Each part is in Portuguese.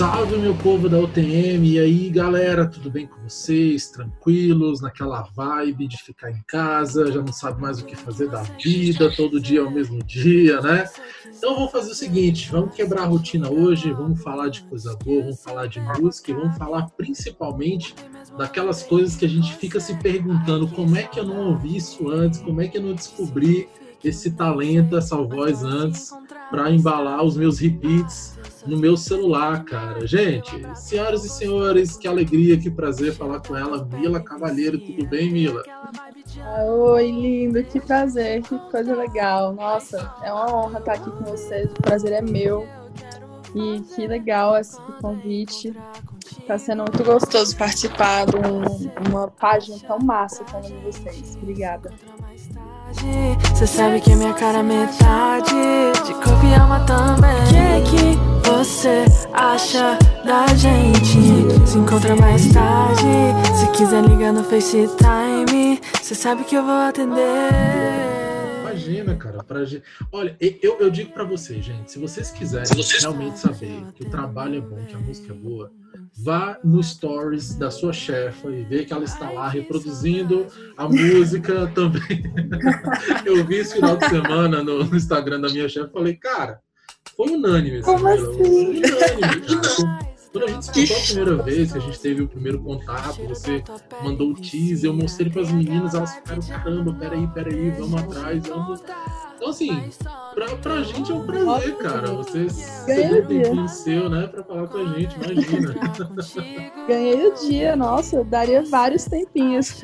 Salve, meu povo da UTM! E aí, galera, tudo bem com vocês? Tranquilos, naquela vibe de ficar em casa, já não sabe mais o que fazer da vida, todo dia é o mesmo dia, né? Então, vamos fazer o seguinte: vamos quebrar a rotina hoje, vamos falar de coisa boa, vamos falar de música e vamos falar principalmente daquelas coisas que a gente fica se perguntando como é que eu não ouvi isso antes, como é que eu não descobri esse talento, essa voz antes, para embalar os meus repeats no meu celular, cara. Gente, senhoras e senhores, que alegria, que prazer falar com ela, Mila Cavalheiro. Tudo bem, Mila? Oi, lindo, que prazer, que coisa legal. Nossa, é uma honra estar aqui com vocês. O prazer é meu. E que legal esse convite. Está sendo muito gostoso participar de uma página tão massa como a de vocês. Obrigada. Você sabe que minha cara é metade. De corpo e alma também. O que que você acha da gente? Se encontra mais tarde. Se quiser ligar no FaceTime. Você sabe que eu vou atender Imagina, cara. Pra... Olha, eu, eu digo para vocês, gente, se vocês quiserem se vocês... realmente saber que o trabalho é bom, que a música é boa, vá no stories da sua chefa e vê que ela está lá reproduzindo a música também. eu vi esse final de semana no, no Instagram da minha chefe e falei, cara, foi unânime. Como assim? Foi unânime, cara. Quando a gente se contou a primeira vez, que a gente teve o primeiro contato, você mandou o teaser, eu mostrei para as meninas, elas ficaram, caramba, peraí, peraí, vamos atrás, vamos. Então, assim, pra, pra gente é um prazer, cara. Você cedeu um tempinho seu, né, pra falar com a gente, imagina. Ganhei o dia, nossa, eu daria vários tempinhos.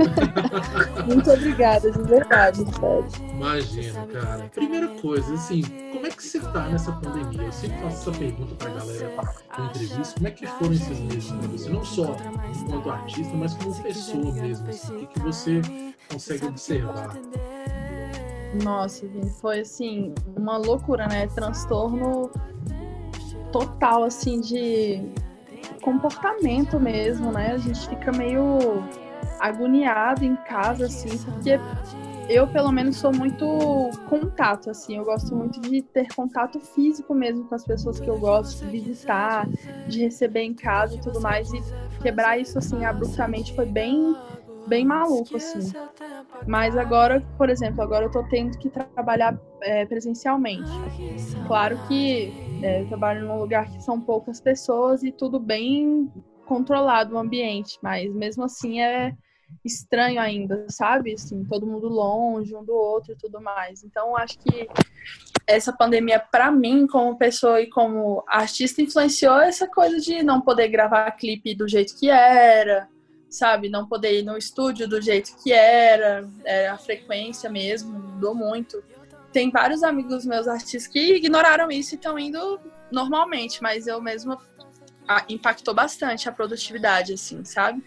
Muito obrigada, de verdade, sério. Imagina, cara. Primeira coisa, assim, como é que você tá nessa pandemia? Eu sempre faço essa pergunta pra galera na entrevista. Como é que foram esses meses pra você? Não só enquanto artista, mas como pessoa mesmo. Assim, o que, que você consegue observar? Nossa, foi assim, uma loucura, né? Transtorno total, assim, de comportamento mesmo, né? A gente fica meio agoniado em casa, assim, porque eu, pelo menos, sou muito contato, assim. Eu gosto muito de ter contato físico mesmo com as pessoas que eu gosto, de visitar, de receber em casa e tudo mais. E quebrar isso, assim, abruptamente foi bem, bem maluco, assim. Mas agora, por exemplo, agora eu tô tendo que trabalhar é, presencialmente. Claro que é, eu trabalho num lugar que são poucas pessoas e tudo bem controlado o ambiente, mas mesmo assim é estranho ainda, sabe? Assim, todo mundo longe um do outro e tudo mais. Então, acho que essa pandemia, para mim, como pessoa e como artista, influenciou essa coisa de não poder gravar clipe do jeito que era, sabe? Não poder ir no estúdio do jeito que era, a frequência mesmo, mudou muito. Tem vários amigos meus artistas que ignoraram isso e estão indo normalmente, mas eu mesma impactou bastante a produtividade, assim, sabe?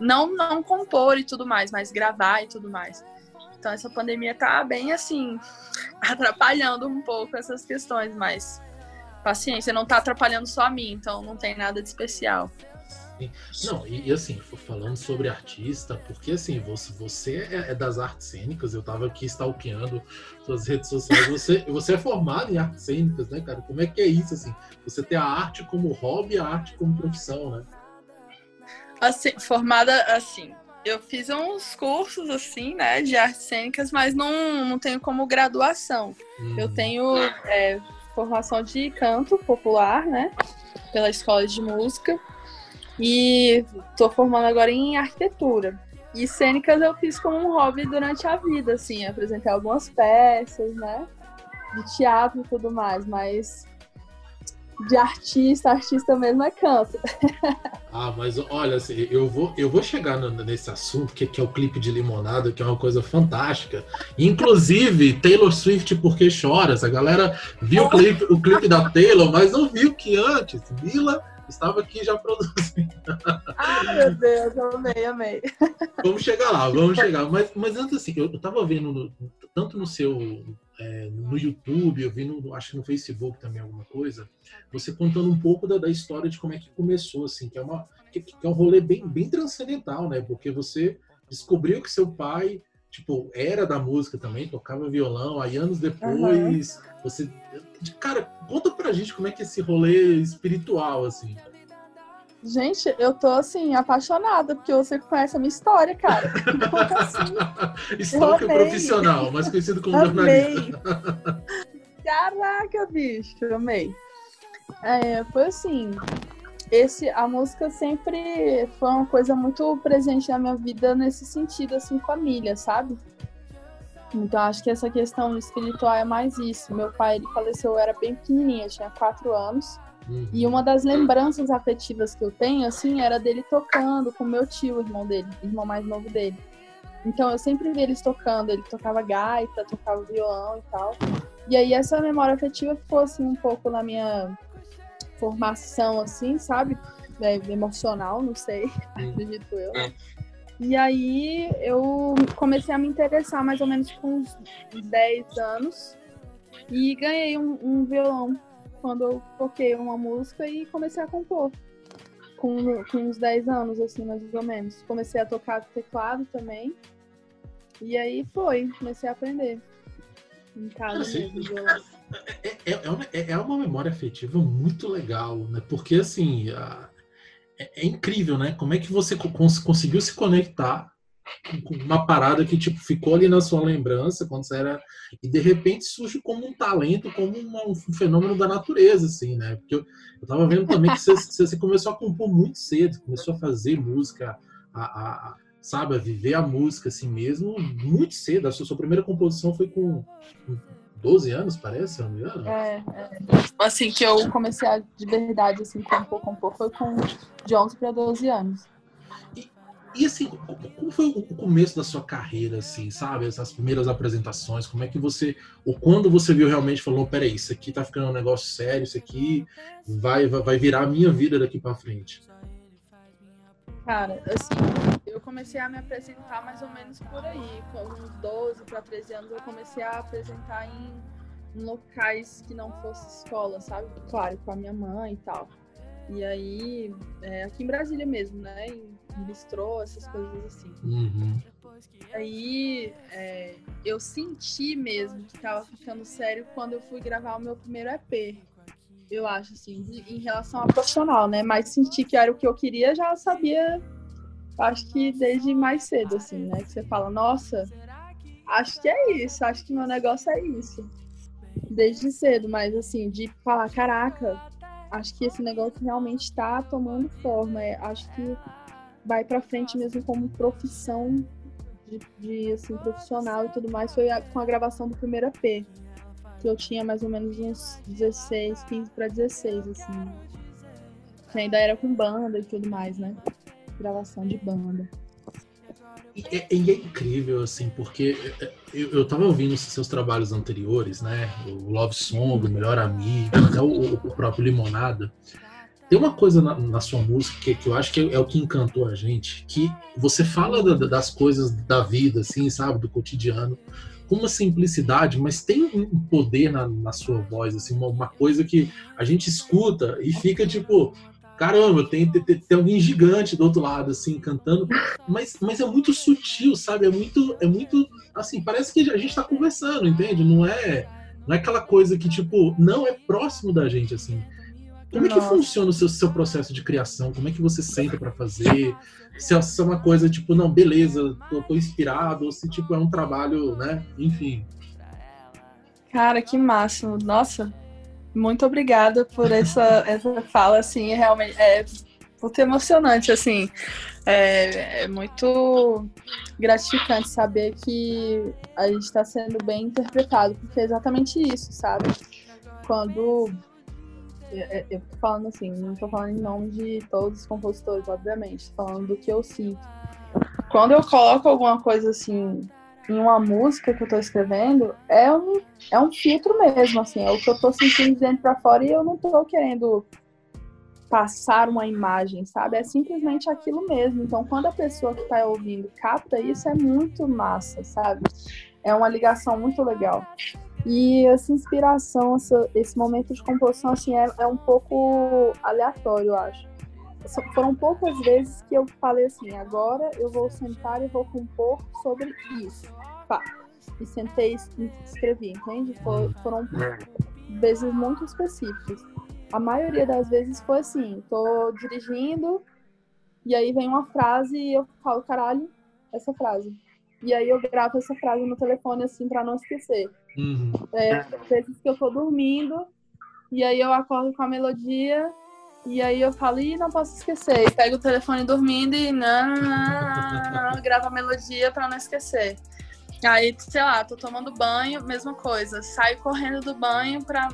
Não, não compor e tudo mais, mas gravar e tudo mais. Então essa pandemia tá bem assim, atrapalhando um pouco essas questões, mas paciência, não tá atrapalhando só a mim, então não tem nada de especial. Não, e, e, assim, falando sobre artista, porque assim, você, você é, é, das artes cênicas, eu tava aqui stalkeando suas redes sociais, você, você é formado em artes cênicas, né, cara? Como é que é isso, assim? Você tem a arte como hobby e a arte como profissão, né? Assim, formada assim, eu fiz uns cursos assim, né, de artes cênicas, mas não, não tenho como graduação. Hum. Eu tenho é, formação de canto popular, né, pela escola de música. E tô formando agora em arquitetura. E cênicas eu fiz como um hobby durante a vida, assim, apresentei algumas peças, né? De teatro e tudo mais, mas de artista, artista mesmo é canto. Ah, mas olha, assim, eu vou, eu vou chegar no, nesse assunto, que, que, é o clipe de Limonada, que é uma coisa fantástica. Inclusive, Taylor Swift Porque Choras. A galera viu o clipe, o clipe da Taylor, mas não viu que antes, Mila estava aqui já produzindo. Ah, meu Deus, amei, amei. Vamos chegar lá, vamos chegar. Mas, mas antes, assim, eu, estava vendo no, tanto no seu é, no YouTube, eu vi no, acho que no Facebook também alguma coisa, você contando um pouco da, da história de como é que começou, assim, que é uma que, que é um rolê bem, bem transcendental, né? Porque você descobriu que seu pai tipo, era da música também, tocava violão, aí anos depois, uhum. você. Cara, conta pra gente como é que é esse rolê espiritual, assim. Gente, eu tô assim, apaixonada, porque você conhece a minha história, cara. assim, História profissional, mais conhecido como amei. jornalista. Caraca, bicho, amei. É, foi assim, esse, a música sempre foi uma coisa muito presente na minha vida nesse sentido, assim, família, sabe? Então acho que essa questão espiritual é mais isso. Meu pai ele faleceu, eu era bem pequenininha, tinha quatro anos. Uhum. E uma das lembranças afetivas que eu tenho, assim, era dele tocando com meu tio, o irmão dele, irmão mais novo dele. Então eu sempre vi eles tocando, ele tocava gaita, tocava violão e tal. E aí essa memória afetiva ficou assim um pouco na minha formação, assim, sabe? É, emocional, não sei, acredito eu. É. E aí eu comecei a me interessar mais ou menos com uns 10 anos e ganhei um, um violão quando eu toquei uma música e comecei a compor. Com, com uns 10 anos, assim, mais ou menos. Comecei a tocar teclado também. E aí foi, comecei a aprender. Em casa assim, mesmo, é, é, é, uma, é, uma memória afetiva muito legal, né? Porque assim, a, é, é, incrível, né? Como é que você cons conseguiu se conectar com uma parada que tipo ficou ali na sua lembrança quando você era e de repente surge como um talento, como uma, um fenômeno da natureza, assim, né? Porque eu, eu tava vendo também que você, você, começou a compor muito cedo, começou a fazer música, a, a, sabe, a viver a música assim mesmo, muito cedo. A sua, sua primeira composição foi com 12 anos, parece, se não me engano. É, é. Assim, que eu comecei a, de verdade, assim, compor, compor, foi com de 11 para 12 anos. E, e, assim, como foi o começo da sua carreira, assim, sabe? Essas primeiras apresentações, como é que você, ou quando você viu realmente, falou, peraí, isso aqui tá ficando um negócio sério, isso aqui vai, vai virar a minha vida daqui para frente? Cara, assim, comecei a me apresentar mais ou menos por aí. Com uns 12 para 13 anos, eu comecei a apresentar em, em locais que não fosse escola, sabe? Claro, com a minha mãe e tal. E aí, é, aqui em Brasília mesmo, né? Em, em bistrô, essas coisas assim. Uhum. Aí, é, eu senti mesmo que tava ficando sério quando eu fui gravar o meu primeiro EP. Eu acho, assim, de, em relação ao profissional, né? Mas senti que era o que eu queria, já sabia acho que desde mais cedo, assim, né? Que você fala, nossa, acho que é isso, acho que meu negócio é isso. Desde cedo, mas assim, de falar, caraca, acho que esse negócio realmente está tomando forma. É, acho que vai para frente mesmo como profissão de, de, assim, profissional e tudo mais. Foi com a gravação do primeiro EP. Que eu tinha mais ou menos uns 16, 15 para 16, assim. Que ainda era com banda e tudo mais, né? Gravação de banda. E é, e é, incrível, assim, porque é, é, eu, eu tava ouvindo seus trabalhos anteriores, né? O Love Song, o Melhor Amigo, até o, o próprio Limonada. Tem uma coisa na, na sua música que, que, eu acho que é, o que encantou a gente, que você fala da, das coisas da vida, assim, sabe? Do cotidiano, com uma simplicidade, mas tem um poder na, na sua voz, assim, uma, uma coisa que a gente escuta e fica tipo, caramba, tem, tem, tem, alguém gigante do outro lado, assim, cantando, mas, mas é muito sutil, sabe? É muito, é muito, assim, parece que a gente tá conversando, entende? Não é, não é aquela coisa que, tipo, não é próximo da gente, assim. Como Nossa. é que funciona o seu, seu processo de criação? Como é que você senta para fazer? Se é uma coisa, tipo, não, beleza, tô, tô inspirado, ou se, tipo, é um trabalho, né? Enfim. Cara, que máximo. Nossa, muito obrigada por essa, essa fala, assim, realmente é muito emocionante, assim. É, é muito gratificante saber que a gente está sendo bem interpretado, porque é exatamente isso, sabe? Quando eu tô falando assim, não tô falando em nome de todos os compositores, obviamente, tô falando do que eu sinto. Quando eu coloco alguma coisa assim em uma música que eu tô escrevendo, é um, é um filtro mesmo, assim, é o que eu tô sentindo dentro para fora e eu não tô querendo passar uma imagem, sabe? É simplesmente aquilo mesmo. Então, quando a pessoa que tá ouvindo capta isso, é muito massa, sabe? É uma ligação muito legal. E essa inspiração, esse momento de composição, assim, é, é um pouco aleatório, eu acho foram poucas vezes que eu falei assim, agora eu vou sentar e vou compor sobre isso. Pá. E sentei e escrevi, entende? For, foram vezes muito específicas. a maioria das vezes foi assim, tô dirigindo e aí vem uma frase e eu falo, caralho, essa frase. E aí eu gravo essa frase no telefone assim para não esquecer. Uhum. É, vezes que eu tô dormindo e aí eu acordo com a melodia e aí eu falo, ih, não posso esquecer. E pego o telefone dormindo e não, não, não, não gravo a melodia para não esquecer. Aí, sei lá, tô tomando banho, mesma coisa. Saio correndo do banho pra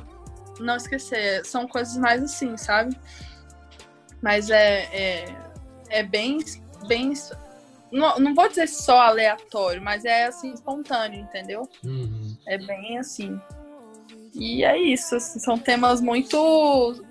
não esquecer. São coisas mais assim, sabe? Mas é, é, é bem, bem. Não, não vou dizer só aleatório, mas é assim, espontâneo, entendeu? Uhum. É bem assim. E é isso, assim, são temas muito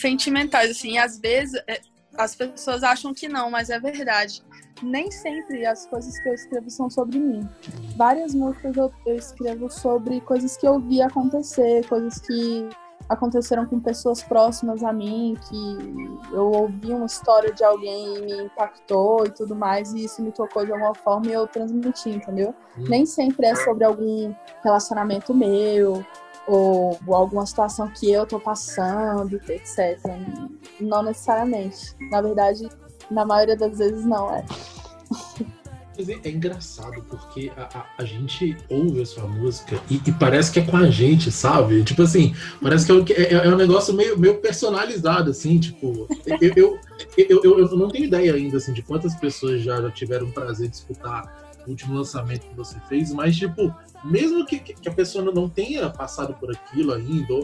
sentimentais, assim, às vezes é, as pessoas acham que não, mas é verdade. Nem sempre as coisas que eu escrevo são sobre mim. Várias músicas eu, eu escrevo sobre coisas que eu vi acontecer, coisas que aconteceram com pessoas próximas a mim, que eu ouvi uma história de alguém e me impactou e tudo mais, e isso me tocou de alguma forma e eu transmiti, entendeu? Hum. Nem sempre é sobre algum relacionamento meu, ou, alguma situação que eu tô passando, etc. Não necessariamente. Na verdade, na maioria das vezes não é. É, é engraçado porque a, a, a, gente ouve a sua música e, e, parece que é com a gente, sabe? Tipo assim, parece que é, é, é um negócio meio, meio personalizado, assim, tipo. Eu, eu, eu, eu, não tenho ideia ainda, assim, de quantas pessoas já, já tiveram o prazer de escutar último lançamento que você fez, mas, tipo, mesmo que, que a pessoa não tenha passado por aquilo ainda,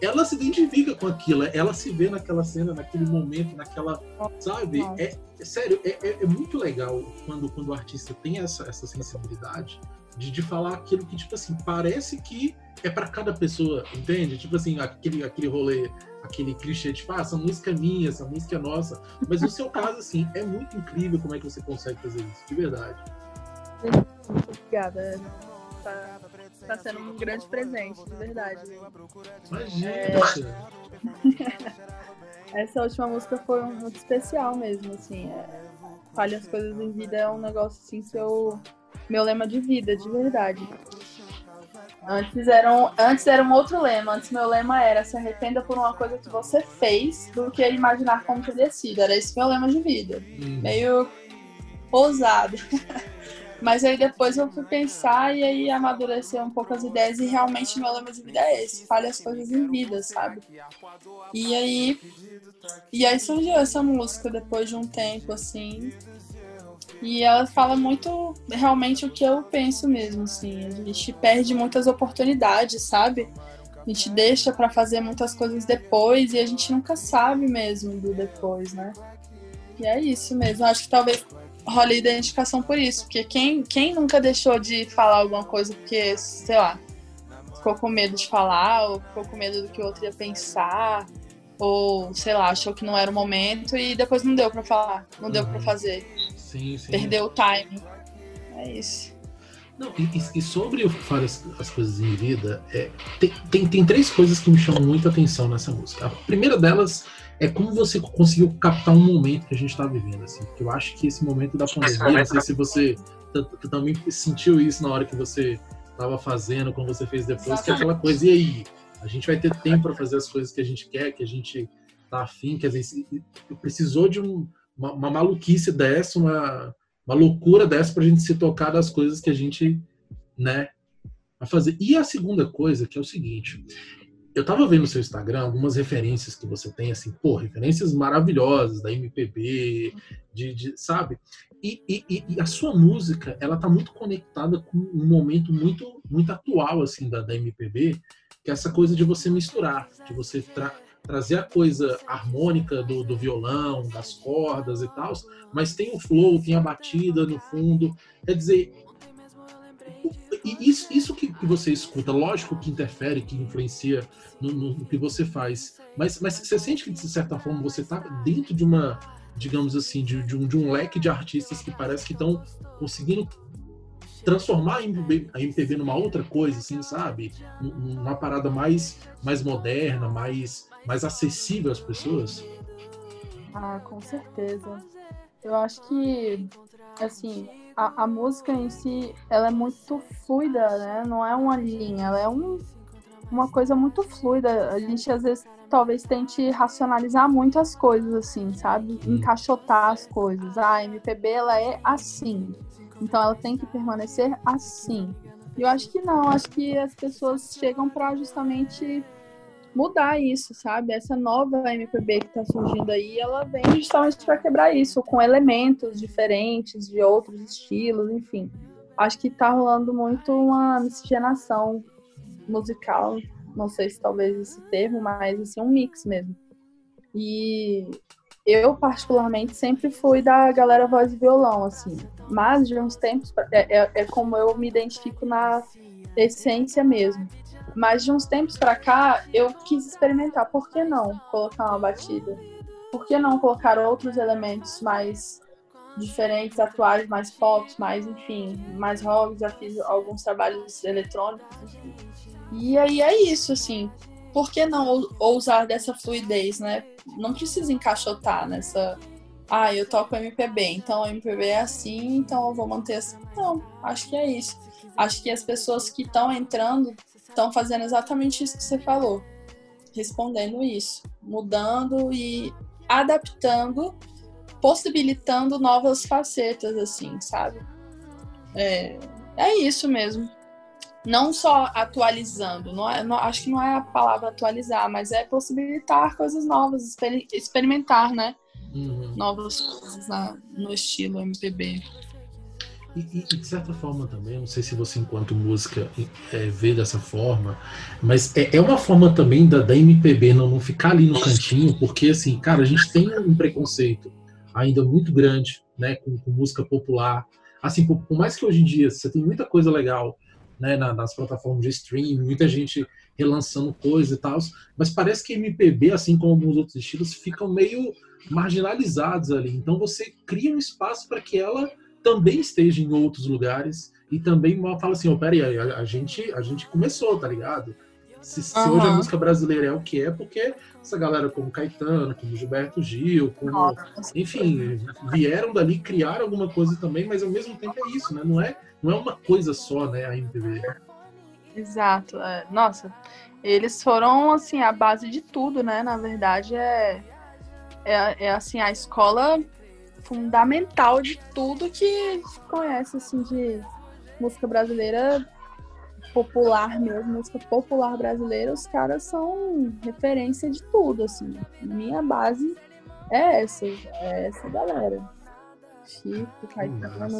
ela se identifica com aquilo, ela se vê naquela cena, naquele momento, naquela. Sabe? É, é sério, é, é, é, muito legal quando, quando o artista tem essa, essa sensibilidade de, de falar aquilo que, tipo assim, parece que é para cada pessoa, entende? Tipo assim, aquele, aquele rolê, aquele clichê de, ah, essa música é minha, essa música é nossa. Mas no seu caso, assim, é muito incrível como é que você consegue fazer isso, de verdade. Muito obrigada. Tá, tá sendo um grande presente, de verdade. Imagina! É... Essa última música foi muito especial mesmo, assim. É... Fale as coisas em vida é um negócio assim que eu. Meu lema de vida, de verdade. Antes era, um, antes era um outro lema. Antes meu lema era se arrependa por uma coisa que você fez do que imaginar como teria sido. Era esse meu lema de vida. Hum. Meio ousado. Mas aí depois eu fui pensar e aí amadurecer um pouco as ideias e realmente meu lema de vida é esse, fale as coisas em vida, sabe? E aí e aí surgiu essa música depois de um tempo assim. E ela fala muito realmente o que eu penso mesmo, assim. A gente perde muitas oportunidades, sabe? A gente deixa para fazer muitas coisas depois e a gente nunca sabe mesmo do depois, né? E é isso mesmo. Acho que talvez rola identificação por isso. Porque quem, quem nunca deixou de falar alguma coisa porque, sei lá, ficou com medo de falar, ou ficou com medo do que o outro ia pensar, ou, sei lá, achou que não era o momento e depois não deu para falar, não uhum. deu para fazer. Sim, sim. Perdeu o time. É isso. Não, e, e, sobre as, as coisas em vida, é, tem, tem, tem três coisas que me chamam muita atenção nessa música. A primeira delas é como você conseguiu captar um momento que a gente está vivendo, assim. Porque eu acho que esse momento da pandemia, não sei se você também sentiu isso na hora que você estava fazendo, como você fez depois, que é aquela coisa, e aí? A gente vai ter tempo para fazer as coisas que a gente quer, que a gente tá afim, quer dizer, precisou de um, uma, uma, maluquice dessa, uma, uma loucura dessa para a gente se tocar das coisas que a gente, né, vai fazer. E a segunda coisa, que é o seguinte, eu tava vendo no seu Instagram algumas referências que você tem, assim, pô, referências maravilhosas da MPB, de, de sabe? E, e, e, a sua música, ela tá muito conectada com um momento muito, muito atual, assim, da, da MPB, que é essa coisa de você misturar, de você tra trazer a coisa harmônica do, do violão, das cordas e tal, mas tem o flow, tem a batida no fundo. Quer dizer, e isso, isso que, que, você escuta, lógico que interfere, que influencia no, no, no, que você faz, mas, mas você sente que, de certa forma, você está dentro de uma, digamos assim, de, de, um, de um leque de artistas que parece que estão conseguindo transformar a MPB, numa outra coisa, assim, sabe? Uma parada mais, mais moderna, mais, mais acessível às pessoas? Ah, com certeza. Eu acho que, assim, a, a música em si, ela é muito fluida, né? Não é uma linha, ela é um, uma coisa muito fluida. A gente às vezes talvez tente racionalizar muito as coisas, assim, sabe? Hum. Encaixotar as coisas. Ah, a MPB ela é assim. Então ela tem que permanecer assim. E eu acho que não, acho que as pessoas chegam para justamente mudar isso, sabe? Essa nova MPB que está surgindo aí, ela vem justamente para quebrar isso, com elementos diferentes de outros estilos, enfim. Acho que está rolando muito uma miscigenação musical, não sei se talvez esse termo, mas assim, um mix mesmo. E eu, particularmente, sempre fui da galera voz e violão, assim. Mas de uns tempos, é, é, é como eu me identifico na essência mesmo. Mas de uns tempos para cá, eu quis experimentar. Por que não colocar uma batida? Por que não colocar outros elementos mais diferentes, atuais, mais pop, mais, enfim, mais rock? Já fiz alguns trabalhos eletrônicos. E aí é isso, assim. Por que não ousar dessa fluidez, né? Não precisa encaixotar nessa. Ah, eu toco MPB, então MPB é assim, então eu vou manter assim. Não, acho que é isso. Acho que as pessoas que estão entrando estão fazendo exatamente isso que você falou. Respondendo isso. Mudando e adaptando, possibilitando novas facetas, assim, sabe? É, é isso mesmo não só atualizando, não é, não, acho que não é a palavra atualizar, mas é possibilitar coisas novas, exper, experimentar, né? Uhum. Novas coisas na, no estilo MPB. E, e, de certa forma também, não sei se você, enquanto música, é, vê dessa forma, mas é, é uma forma também da, da MPB não, não ficar ali no cantinho, porque, assim, cara, a gente tem um preconceito ainda muito grande, né, com, com música popular. Assim, por, por mais que hoje em dia você tem muita coisa legal né, nas plataformas de streaming, muita gente relançando coisa e tal, mas parece que MPB, assim como alguns outros estilos, ficam meio marginalizados ali. Então você cria um espaço para que ela também esteja em outros lugares e também fala assim, oh, peraí, a, a, gente, a gente começou, tá ligado? Se, se uhum. hoje a música brasileira é o que é, porque essa galera como Caetano, como Gilberto Gil, como, enfim, vieram dali, criaram alguma coisa também, mas ao mesmo tempo é isso, né? Não é não é uma coisa só, né, a MPB. Exato. É, nossa, eles foram, assim, a base de tudo, né? Na verdade, é, é, é assim, a escola fundamental de tudo que se conhece, assim, de música brasileira popular mesmo, música popular brasileira, os caras são referência de tudo, assim. Minha base é essa, é essa galera. Chico, Caetano,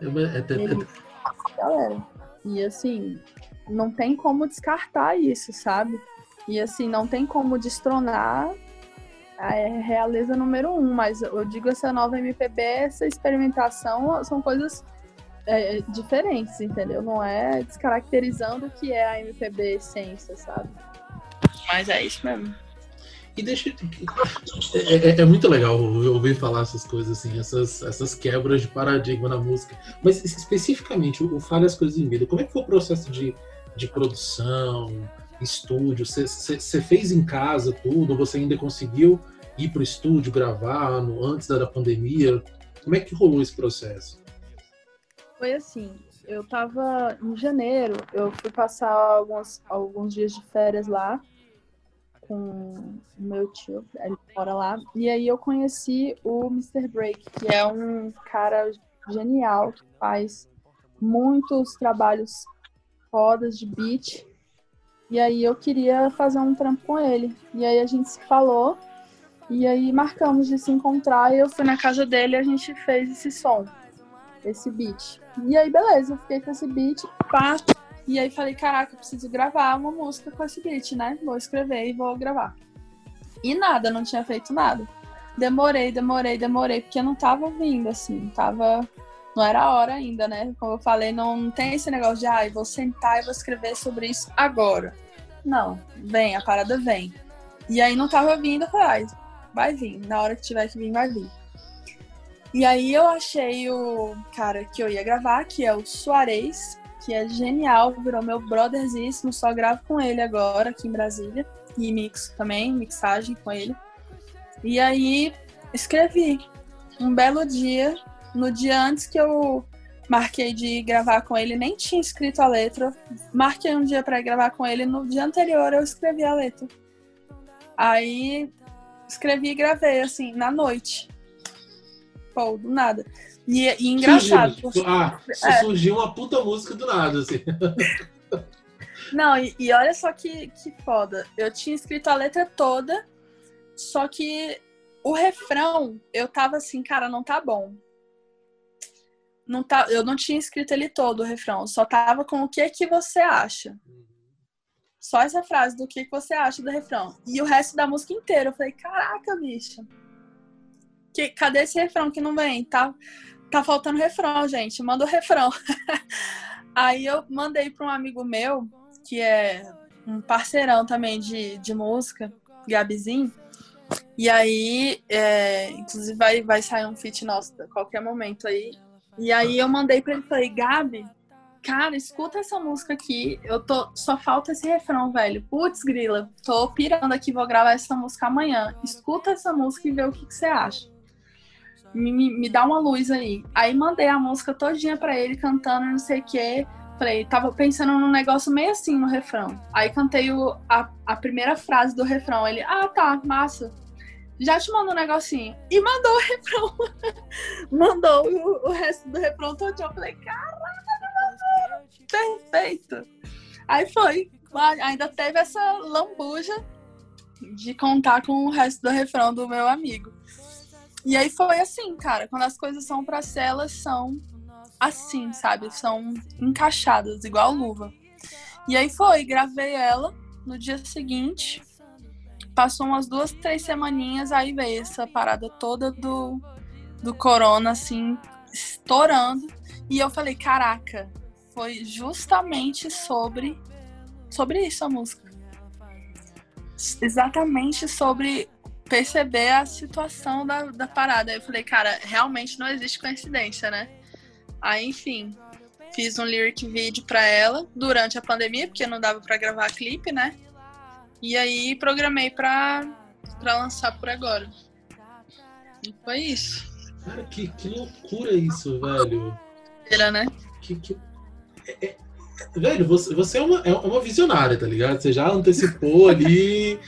é, é, é, galera. E assim, não tem como descartar isso, sabe? E assim, não tem como destronar a realeza número um, mas eu digo essa nova MPB, essa experimentação são coisas é, diferentes, entendeu? Não é descaracterizando o que é a MPB essência, sabe? Mas é isso mesmo. E deixa. É, é, é, muito legal ouvir falar essas coisas, assim, essas, essas quebras de paradigma na música. Mas especificamente, o Fale as Coisas em Vida, como é que foi o processo de, de produção, estúdio? Você fez em casa tudo? Você ainda conseguiu ir para o estúdio gravar no, antes da, da pandemia? Como é que rolou esse processo? Foi assim, eu tava em janeiro, eu fui passar alguns, alguns dias de férias lá com o meu tio, ele mora lá. E aí eu conheci o Mr. Break, que é um cara genial, que faz muitos trabalhos fodas de beat. E aí eu queria fazer um trampo com ele. E aí a gente se falou. E aí marcamos de se encontrar. E eu fui na casa dele e a gente fez esse som, esse beat. E aí, beleza, eu fiquei com esse beat, pá, e aí falei, caraca, eu preciso gravar uma música com esse beat, né? Vou escrever e vou gravar. E nada, não tinha feito nada. Demorei, demorei, demorei, porque não tava vindo, assim, tava. Não era a hora ainda, né? Como eu falei, não, tem esse negócio de, ah, vou sentar e vou escrever sobre isso agora. Não, vem, a parada vem. E aí não tava vindo, eu falei, ah, vai vir, na hora que tiver que vir, vai vir. E aí eu achei o cara que eu ia gravar, que é o Soares, que é genial, virou meu brotherzíssimo, só gravo com ele agora aqui em Brasília. E mixo também, mixagem com ele. E aí escrevi. Um belo dia, no dia antes que eu marquei de gravar com ele, nem tinha escrito a letra. Marquei um dia para gravar com ele, no dia anterior eu escrevi a letra. Aí escrevi e gravei, assim, na noite. Pô, do nada. E, e engraçado. Surgiu, ah, é. surgiu uma puta música do nada, assim. Não, e, e, olha só que, que foda. Eu tinha escrito a letra toda, só que o refrão, eu tava assim, cara, não tá bom. Não tá, eu não tinha escrito ele todo, o refrão. Só tava com o que que você acha. Só essa frase do que, que você acha do refrão. E o resto da música inteira. Eu falei, caraca, bicho. Que, cadê esse refrão que não vem? Tá, tá faltando refrão, gente. Manda o refrão. Aí eu mandei para um amigo meu, que é um parceirão também de, de música, Gabizinho. E aí, é, inclusive, vai, vai sair um feat nosso a qualquer momento aí. E aí eu mandei para ele e falei, Gabi, cara, escuta essa música aqui. Eu tô. Só falta esse refrão, velho. Putz, grila, tô pirando aqui, vou gravar essa música amanhã. Escuta essa música e vê o que, que você acha me, me dá uma luz aí. Aí mandei a música todinha pra ele, cantando, não sei o quê. Falei, tava pensando num negócio meio assim no refrão. Aí cantei o, a, a primeira frase do refrão. Ele, ah, tá, massa. Já te mandou um negocinho. E mandou o refrão. mandou o, o, resto do refrão todinho. Eu falei, caraca, perfeito. Aí foi. Ainda teve essa lambuja de contar com o resto do refrão do meu amigo. E aí foi assim, cara, quando as coisas são para ser, elas são assim, sabe? São encaixadas, igual luva. E aí foi, gravei ela no dia seguinte. Passou umas duas, três semaninhas, aí veio essa parada toda do, do corona, assim, estourando. E eu falei, caraca, foi justamente sobre, sobre isso a música. Exatamente sobre perceber a situação da, da parada. Eu falei, cara, realmente não existe coincidência, né? Aí, enfim, fiz um lyric vídeo pra ela durante a pandemia, porque não dava pra gravar clipe, né? E aí programei pra, pra lançar por agora. E foi isso. Cara, que, que loucura isso, velho. Era, né? Que, que... É, é Velho, você, você é, uma, é uma visionária, tá ligado? Você já antecipou ali.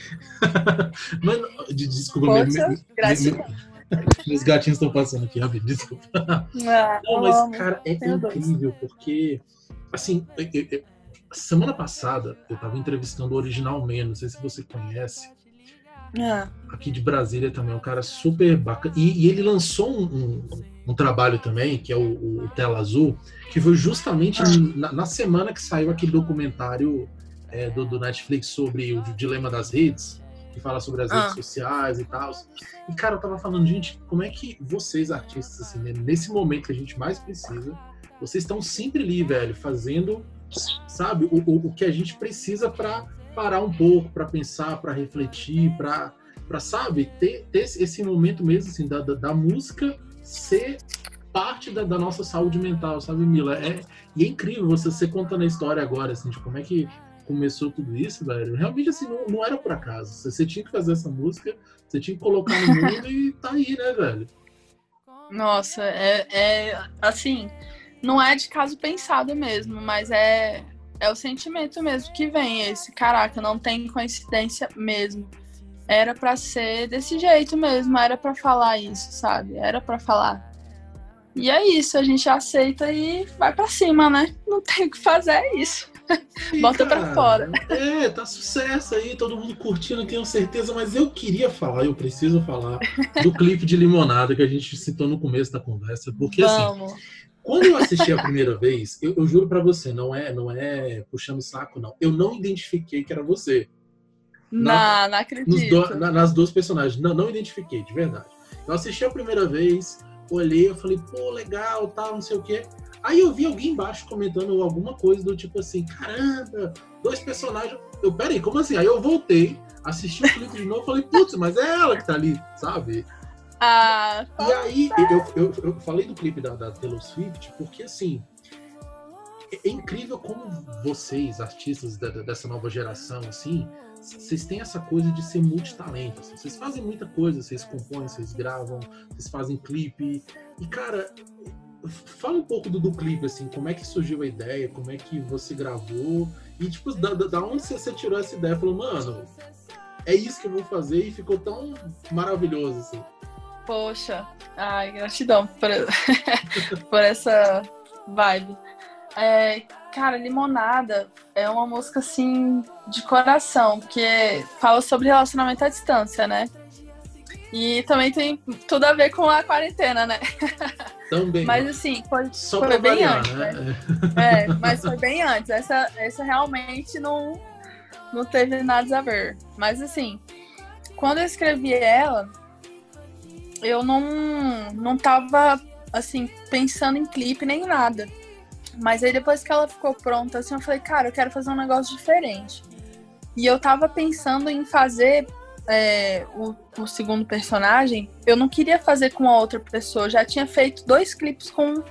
Mano, desculpa, Força, me, me, me, meus gatinhos estão passando aqui, rapidinho, desculpa. Ah, Não, mas, amo. cara, é incrível, porque, assim, eu, eu, semana passada eu tava entrevistando o Original Man, não sei se você conhece. Ah. Aqui de Brasília também, um cara super bacana. E, e ele lançou um, um, um, trabalho também, que é o, o Tela Azul, que foi justamente na, na, semana que saiu aquele documentário é, do, do, Netflix sobre o dilema das redes, que fala sobre as ah. redes sociais e tal. E, cara, eu tava falando, gente, como é que vocês, artistas, assim, né, nesse momento que a gente mais precisa, vocês estão sempre ali, velho, fazendo, sabe, o, o, o que a gente precisa para parar um pouco, para pensar, para refletir, para sabe, ter, ter esse momento mesmo, assim, da, da, da música ser parte da, da, nossa saúde mental, sabe, Mila? É, e é incrível você, você contando a história agora, assim, de como é que começou tudo isso, velho. Realmente, assim, não, não era por acaso. Você, você, tinha que fazer essa música, você tinha que colocar no mundo e tá aí, né, velho? Nossa, é, é assim, não é de caso pensado mesmo, mas é, é o sentimento mesmo que vem. Esse caraca, não tem coincidência mesmo. Era para ser desse jeito mesmo, era para falar isso, sabe? Era para falar. E é isso, a gente aceita e vai para cima, né? Não tem o que fazer, é isso. E, Bota cara, pra fora. É, tá sucesso aí, todo mundo curtindo, tenho certeza, mas eu queria falar, eu preciso falar do clipe de Limonada que a gente citou no começo da conversa, porque assim, Vamos. assim, quando eu assisti a primeira vez, eu, eu juro para você, não é, não é puxando saco, não. Eu não identifiquei que era você. Na, não, não acredito. Do, na, nas duas personagens. Não, não identifiquei, de verdade. Eu assisti a primeira vez, olhei, eu falei, pô, legal, tal, não sei o quê. Aí eu vi alguém embaixo comentando alguma coisa do tipo assim, caramba, dois personagens. Eu, peraí, como assim? Aí eu voltei, assisti o clipe de novo, falei, putz, mas é ela que tá ali, sabe? Ah, e aí, eu, eu, eu, falei do clipe da, da Taylor Swift, porque assim, é, é incrível como vocês, artistas da, dessa nova geração, assim, vocês têm essa coisa de ser multitalento. Assim. Vocês fazem muita coisa, vocês compõem, vocês gravam, vocês fazem clipe. E, cara, fala um pouco do, do clipe, assim, como é que surgiu a ideia, como é que você gravou, e tipo, da, da onde você, tirou essa ideia? Falou, mano, é isso que eu vou fazer e ficou tão maravilhoso, assim. Poxa, ai, gratidão por, por essa vibe. É, cara, Limonada é uma música assim de coração, porque fala sobre relacionamento à distância, né? E também tem tudo a ver com a quarentena, né? Também. Mas assim, foi, Só foi bem variar, antes, né? né? É, mas foi bem antes. Essa, essa realmente não, não teve nada a ver. Mas assim, quando eu escrevi ela, eu não, não tava assim, pensando em clipe nem nada. Mas aí depois que ela ficou pronta, assim, eu falei, cara, eu quero fazer um negócio diferente. E eu tava pensando em fazer é, o, o, segundo personagem, eu não queria fazer com a outra pessoa. Eu já tinha feito dois clipes com,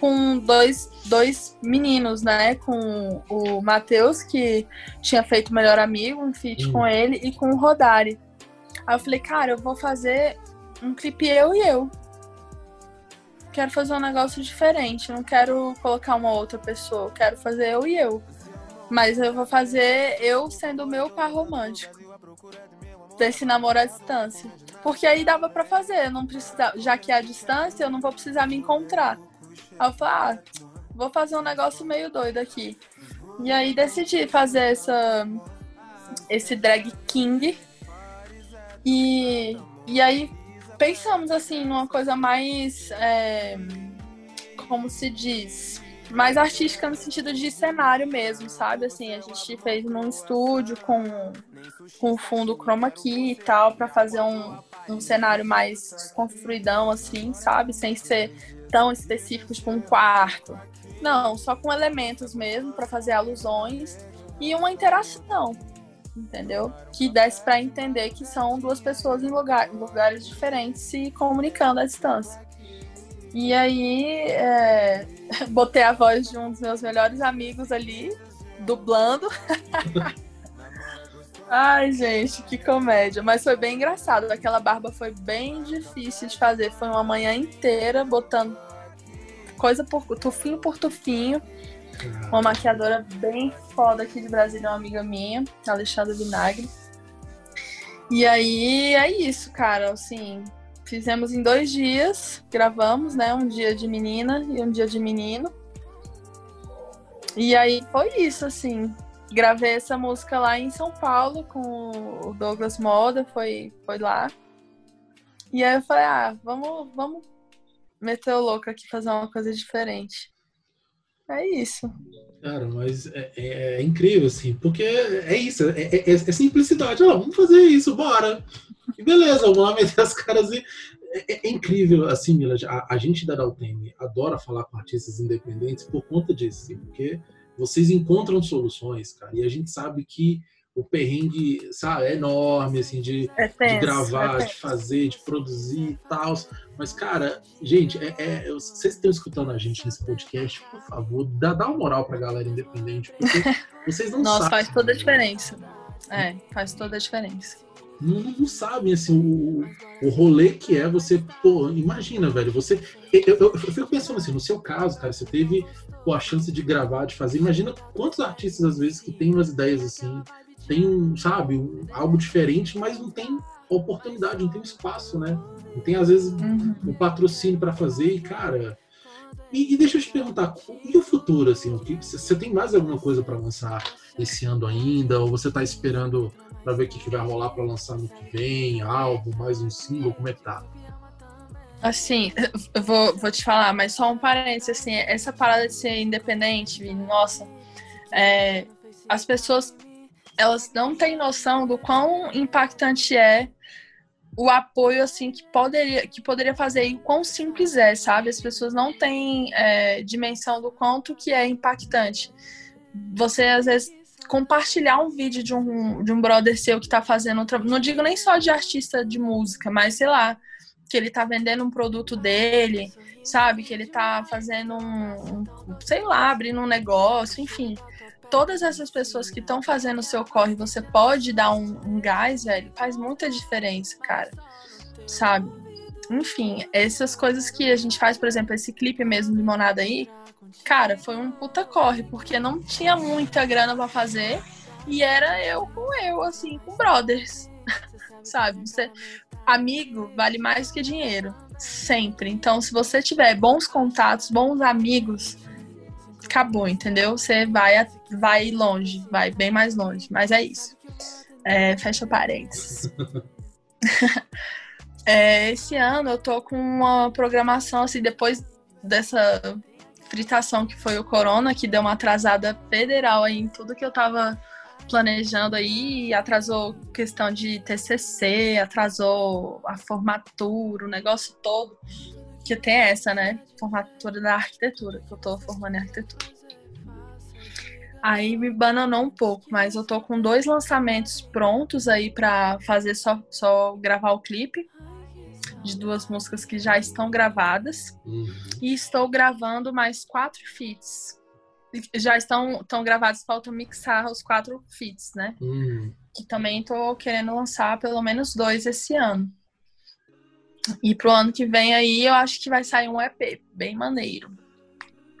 com dois, dois meninos, né? Com o Matheus, que tinha feito Melhor Amigo, um feat hum. com ele, e com o Rodari. Aí eu falei, cara, eu vou fazer um clipe eu e eu. Quero fazer um negócio diferente, não quero colocar uma outra pessoa, quero fazer eu e eu. Mas eu vou fazer eu sendo o meu par romântico desse namoro à distância. Porque aí dava para fazer, não precisa, já que é a distância, eu não vou precisar me encontrar. Aí eu falei, ah, vou fazer um negócio meio doido aqui. E aí decidi fazer essa esse drag king. E, e aí pensamos assim numa coisa mais é, como se diz mais artística no sentido de cenário mesmo, sabe? Assim, a gente fez num estúdio com, com fundo chroma key e tal, para fazer um, um cenário mais desconstruidão, assim, sabe? Sem ser tão específico, tipo um quarto. Não, só com elementos mesmo, para fazer alusões e uma interação, entendeu? Que desse para entender que são duas pessoas em lugar, lugares diferentes se comunicando à distância. E aí, é, botei a voz de um dos meus melhores amigos ali, dublando. Ai, gente, que comédia. Mas foi bem engraçado. Aquela barba foi bem difícil de fazer. Foi uma manhã inteira botando coisa por tufinho por tufinho. Uma maquiadora bem foda aqui de Brasília, uma amiga minha, Alexandra Vinagre. E aí é isso, cara. Assim, Fizemos em dois dias, gravamos, né? Um dia de menina e um dia de menino. E aí foi isso, assim. Gravei essa música lá em São Paulo com o Douglas Moda, foi, foi lá. E aí eu falei, ah, vamos, vamos meter o louco aqui, fazer uma coisa diferente. É isso. Cara, mas é, é, é incrível, assim, porque é isso, é, é, é simplicidade. Vamos fazer isso, bora. E beleza, vamos lá meter as caras e. É, é incrível, assim, Mila, a, a, gente da Daltene adora falar com artistas independentes por conta disso, assim, porque vocês encontram soluções, cara, e a gente sabe que o perrengue, sabe, é enorme, assim, de, é tenso, de gravar, é de fazer, de produzir e tal. Mas, cara, gente, é, é, vocês estão escutando a gente nesse podcast, por favor, dá, dá uma moral pra galera independente, porque vocês não Nossa, sabem. faz toda a diferença. É, faz toda a diferença. Não, não sabem, assim, o, o rolê que é você, pô, imagina, velho, você, eu, eu, eu, fico pensando assim, no seu caso, cara, você teve pô, a chance de gravar, de fazer, imagina quantos artistas, às vezes, que têm umas ideias assim, tem um, sabe, um, algo diferente, mas não tem oportunidade, não tem espaço, né? Não tem, às vezes, uhum. um patrocínio para fazer e, cara. E, e, deixa eu te perguntar, e o futuro, assim? Você tem mais alguma coisa para lançar esse ano ainda? Ou você tá esperando para ver o que, que vai rolar para lançar no que vem? Álbum, mais um single? Como é que tá? Assim, eu vou, vou te falar, mas só um parênteses, assim, essa parada de ser independente, nossa, é, as pessoas elas não têm noção do quão impactante é o apoio assim que poderia que poderia fazer e quão simples é, sabe? As pessoas não têm é, dimensão do quanto que é impactante. Você às vezes compartilhar um vídeo de um, de um brother seu que tá fazendo um não digo nem só de artista de música, mas sei lá, que ele tá vendendo um produto dele, sabe? Que ele tá fazendo um, um sei lá, abrindo um negócio, enfim todas essas pessoas que estão fazendo o seu corre, você pode dar um, um gás, velho, faz muita diferença, cara. Sabe? enfim, essas coisas que a gente faz, por exemplo, esse clipe mesmo, Limonada aí, cara, foi um puta corre, porque não tinha muita grana para fazer e era eu com eu, assim, com brothers, sabe? Você, amigo vale mais que dinheiro, sempre. Então, se você tiver bons contatos, bons amigos, acabou, entendeu? Você vai, vai longe, vai bem mais longe. Mas é isso. É, fecha parênteses. é, esse ano eu tô com uma programação, assim, depois dessa fritação que foi o Corona, que deu uma atrasada federal aí em tudo que eu tava planejando aí, atrasou questão de TCC, atrasou a formatura, o negócio todo, que tem essa, né? Formatura da arquitetura, que eu tô formando em arquitetura. Aí me bananou um pouco, mas eu tô com dois lançamentos prontos aí para fazer só, só gravar o clipe de duas músicas que já estão gravadas. Uhum. E estou gravando mais quatro feats. Já estão, estão gravados, falta mixar os quatro feats, né? Uhum. Que também estou querendo lançar pelo menos dois esse ano. E pro ano que vem aí eu acho que vai sair um EP bem maneiro.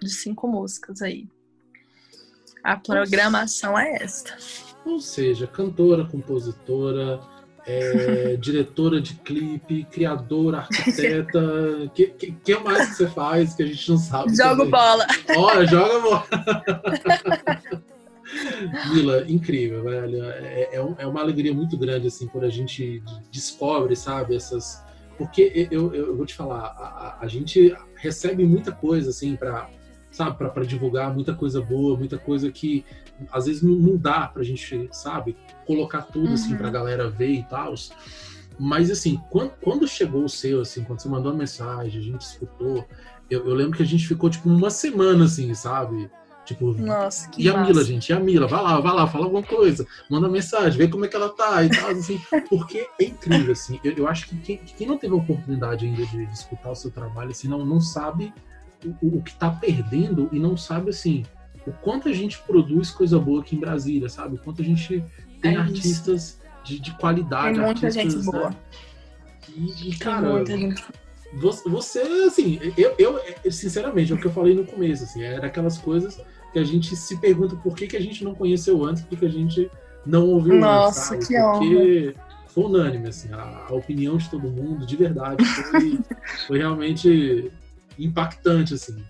De cinco músicas aí. A programação é esta. Ou seja, cantora, compositora, é, diretora de clipe, criadora, arquiteta. O que, que, que, mais que você faz que a gente não sabe? Joga bola. Olha, joga bola. Mila, incrível, velho. É, é, é, uma alegria muito grande, assim, quando a gente descobre, sabe, essas. Porque eu, eu, eu vou te falar, a, a, gente recebe muita coisa, assim, para sabe, para divulgar muita coisa boa, muita coisa que às vezes não, não dá pra gente, sabe, colocar tudo assim, uhum. assim pra galera ver e tal. Mas assim, quando, quando chegou o seu, assim, quando você mandou a mensagem, a gente escutou, eu, eu lembro que a gente ficou tipo uma semana assim, sabe? Tipo, Nossa, que e a Mila, gente, e a Mila, vai lá, vai lá, fala alguma coisa, manda mensagem, vê como é que ela tá e tal, assim, porque é incrível, assim, eu, eu acho que quem, quem, não teve a oportunidade ainda de, de, escutar o seu trabalho, assim, não, não sabe o, o que está perdendo e não sabe assim o quanto a gente produz coisa boa aqui em Brasília, sabe? O quanto a gente tem é artistas de, de, qualidade. Tem muita gente boa. Né? E, e cara, você, assim, eu, eu, sinceramente, é o que eu falei no começo, assim, era aquelas coisas que a gente se pergunta por que, que a gente não conheceu antes, por que, a gente não ouviu Nossa, antes, que Porque honra. foi unânime, assim, a, a, opinião de todo mundo, de verdade, foi, foi realmente impactante, assim.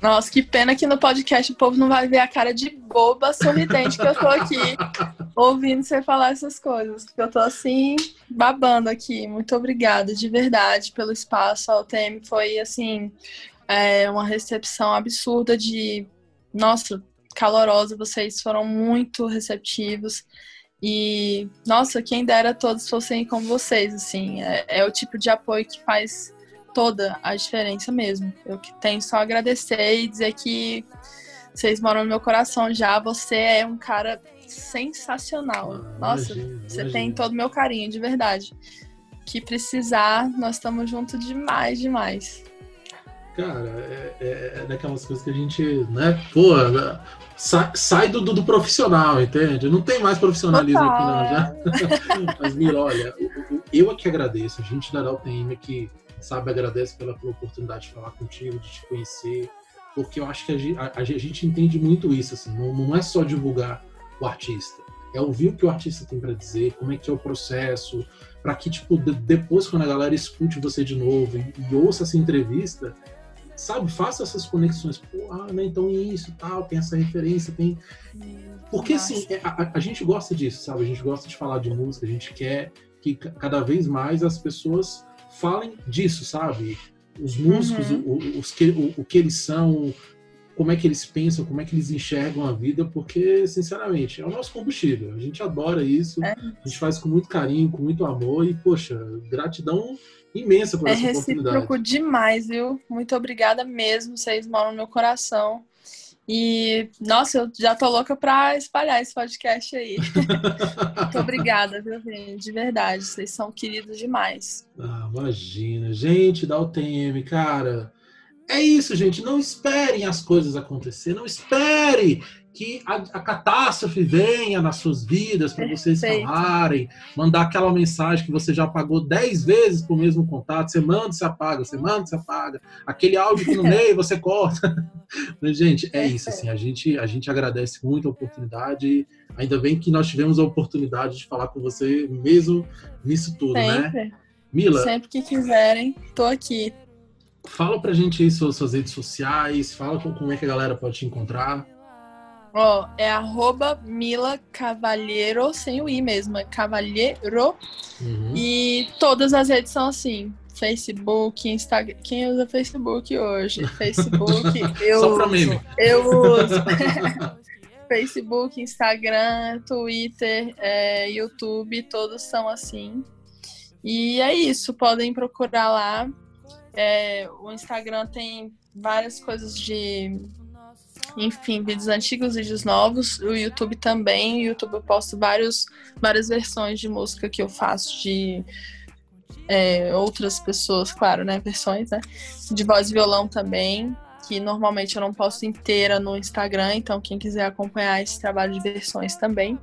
Nossa, que pena que no podcast o povo não vai ver a cara de boba sorridente que eu tô aqui ouvindo você falar essas coisas. Porque eu tô assim, babando aqui. Muito obrigada, de verdade, pelo espaço. A UTM foi, assim, é, uma recepção absurda de. Nossa, calorosa. Vocês foram muito receptivos. E, nossa, quem dera todos fossem como vocês, assim. É, é o tipo de apoio que faz toda a diferença mesmo. Eu tenho só agradecer e dizer que vocês moram no meu coração já. Você é um cara sensacional. Nossa, imagina, você imagina. tem todo o meu carinho, de verdade. Que precisar, nós estamos juntos demais, demais. Cara, é, é, é, daquelas coisas que a gente, né, pô, sai, sai do, do, profissional, entende? Não tem mais profissionalismo aqui, não, já. Mas, Mira, olha, eu é que agradeço, a gente da UTM aqui sabe? Agradece pela, pela oportunidade de falar contigo, de te conhecer, porque eu acho que a gente, a, a gente entende muito isso, assim, não, não é só divulgar o artista, é ouvir o que o artista tem para dizer, como é que é o processo, para que, tipo, de, depois, quando a galera escute você de novo e, e, ouça essa entrevista, sabe, faça essas conexões, pô, ah, né, então isso, tal, tem essa referência, tem... Porque, assim, é, a, a gente gosta disso, sabe? A gente gosta de falar de música, a gente quer que cada vez mais as pessoas falem disso, sabe? Os músicos, uhum. o, os que, o, o que eles são, como é que eles pensam, como é que eles enxergam a vida, porque, sinceramente, é o nosso combustível. A gente adora isso, é. a gente faz com muito carinho, com muito amor e, poxa, gratidão imensa por é essa oportunidade. É recíproco demais, viu? Muito obrigada mesmo, vocês moram no meu coração. E, nossa, eu já tô louca pra espalhar esse podcast aí. Muito obrigada, viu, gente? De verdade, vocês são queridos demais. Ah, imagina. Gente da UTM, cara. É isso, gente. Não esperem as coisas acontecer. Não espere que a, a catástrofe venha nas suas vidas para vocês falarem, mandar aquela mensagem que você já pagou dez vezes para o mesmo contato, você manda, você apaga, você manda, você apaga, aquele áudio que no meio você corta. Mas, gente, é isso, assim, a gente, a gente agradece muito a oportunidade, ainda bem que nós tivemos a oportunidade de falar com você mesmo nisso tudo, né? Sempre. né? Mila. Sempre que quiserem, tô aqui. Fala pra gente aí suas, suas redes sociais, fala como é que a galera pode te encontrar. Ó, é arroba Mila Cavalheiro, sem o I mesmo, é Cavalheiro. Uhum. E todas as redes são assim. Facebook, Instagram. Quem usa Facebook hoje? Facebook, eu Só pra uso. Eu uso. Facebook, Instagram, Twitter, é, YouTube, todos são assim. E é isso, podem procurar lá. É, o Instagram tem várias coisas de enfim, vídeos antigos, vídeos novos. O YouTube também. O YouTube eu posto vários, várias versões de música que eu faço de é, outras pessoas, claro, né? Versões, né? De voz e violão também. Que normalmente eu não posto inteira no Instagram, então quem quiser acompanhar esse trabalho de versões também.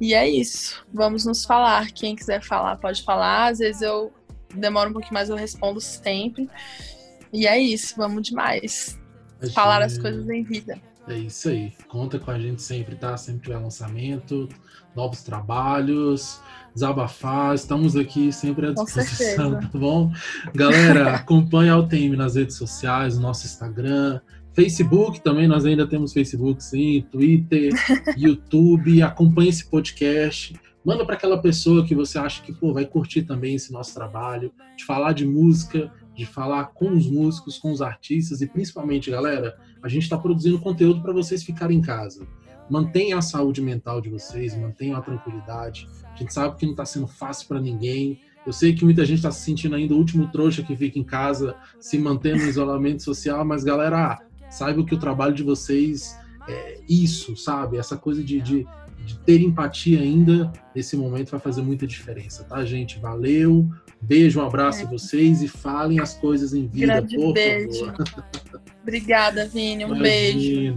E é isso. Vamos nos falar. Quem quiser falar, pode falar. Às vezes eu demoro um pouquinho mais, eu respondo sempre. E é isso, vamos demais. Falar as coisas em vida. É isso aí. Conta com a gente sempre, tá? Sempre tiver lançamento, novos trabalhos, desabafar. Estamos aqui sempre à disposição, tá bom? Galera, acompanhe a UTM nas redes sociais, no nosso Instagram, Facebook também, nós ainda temos Facebook, sim, Twitter, YouTube. Acompanhe esse podcast. Manda para aquela pessoa que você acha que pô, vai curtir também esse nosso trabalho, de falar de música, de falar com os músicos, com os artistas e principalmente, galera, a gente está produzindo conteúdo para vocês ficarem em casa. Mantenham a saúde mental de vocês, mantenham a tranquilidade. A gente sabe que não está sendo fácil para ninguém. Eu sei que muita gente está se sentindo ainda o último trouxa que fica em casa, se mantendo no isolamento social, mas galera, saiba que o trabalho de vocês é isso, sabe? Essa coisa de, de, de ter empatia ainda nesse momento vai fazer muita diferença, tá, gente? Valeu, Beijo, um abraço é. a vocês e falem as coisas em vida, Grande por beijo. favor. Obrigada, Vini. Um Imagina.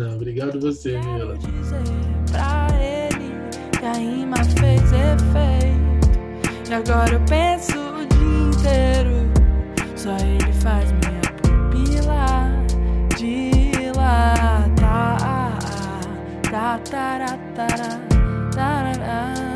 beijo. Obrigado você, Mila. Pra ele que a rima fez efeito. E agora eu penso o dia inteiro. Só ele faz minha pupila dilatar. Tá, tarará, tarará, tarará, tarará.